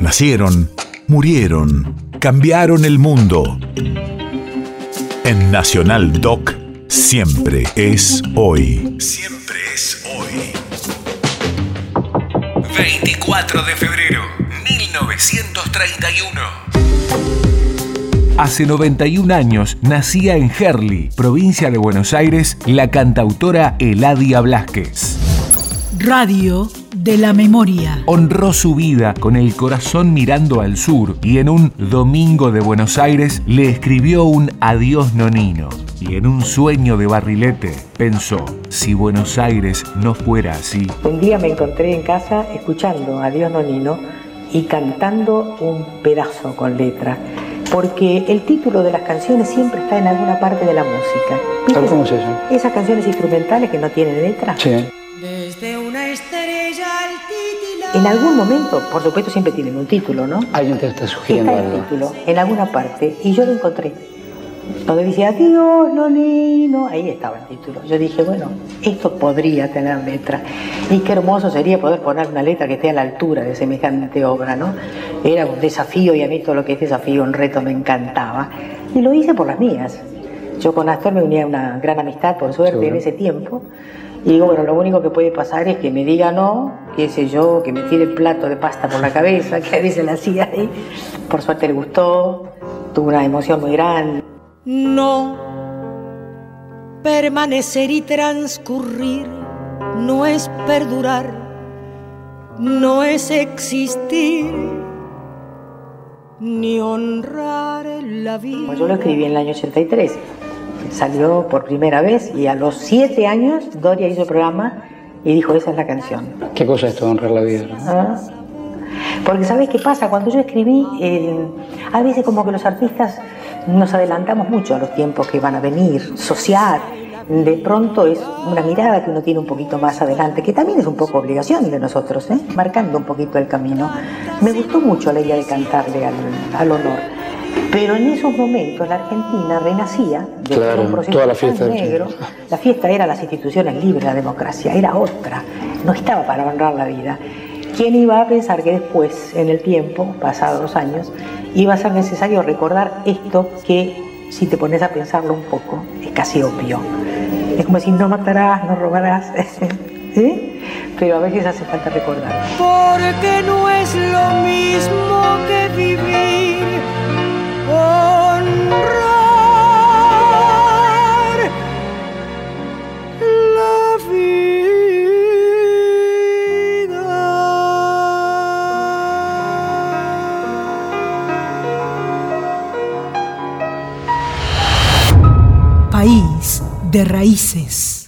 Nacieron, murieron, cambiaron el mundo. En Nacional Doc, siempre es hoy. Siempre es hoy. 24 de febrero, 1931. Hace 91 años nacía en Herli, provincia de Buenos Aires, la cantautora Eladia Blasquez. Radio de la memoria. Honró su vida con el corazón mirando al sur y en un domingo de Buenos Aires le escribió un adiós nonino. Y en un sueño de barrilete pensó, si Buenos Aires no fuera así. Un día me encontré en casa escuchando Adiós Nonino y cantando un pedazo con letra, porque el título de las canciones siempre está en alguna parte de la música. ¿Cómo es eso? Esas canciones instrumentales que no tienen letra. Sí. En algún momento, por supuesto, siempre tienen un título, ¿no? Alguien te está sugiriendo Está el algo. título en alguna parte y yo lo encontré. Donde dice adiós, Nonino, ahí estaba el título. Yo dije, bueno, esto podría tener letra. Y qué hermoso sería poder poner una letra que esté a la altura de semejante obra, ¿no? Era un desafío y a mí todo lo que es desafío, un reto me encantaba. Y lo hice por las mías. Yo con Astor me unía a una gran amistad, por suerte, Seguro. en ese tiempo. Y digo, bueno, lo único que puede pasar es que me diga no, qué sé yo, que me tire el plato de pasta por la cabeza, que a veces la hacía ahí. Por suerte le gustó, tuvo una emoción muy grande. No. Permanecer y transcurrir no es perdurar, no es existir, ni honrar la vida. Pues yo lo escribí en el año 83. Salió por primera vez y a los siete años Doria hizo el programa y dijo, esa es la canción. ¿Qué cosa es esto, honrar la vida? no? ¿Ah? Porque ¿sabes qué pasa? Cuando yo escribí, eh, a veces como que los artistas nos adelantamos mucho a los tiempos que van a venir, social. De pronto es una mirada que uno tiene un poquito más adelante, que también es un poco obligación de nosotros, ¿eh? marcando un poquito el camino. Me gustó mucho la idea de cantarle al, al honor. Pero en esos momentos la Argentina renacía de Claro, un proceso toda la fiesta negro. La fiesta era las instituciones libres, la democracia, era otra. No estaba para honrar la vida. ¿Quién iba a pensar que después, en el tiempo, pasados los años, iba a ser necesario recordar esto que, si te pones a pensarlo un poco, es casi obvio? Es como decir, no matarás, no robarás, ¿sí? Pero a veces hace falta recordar. Porque no es lo mismo que País de raíces.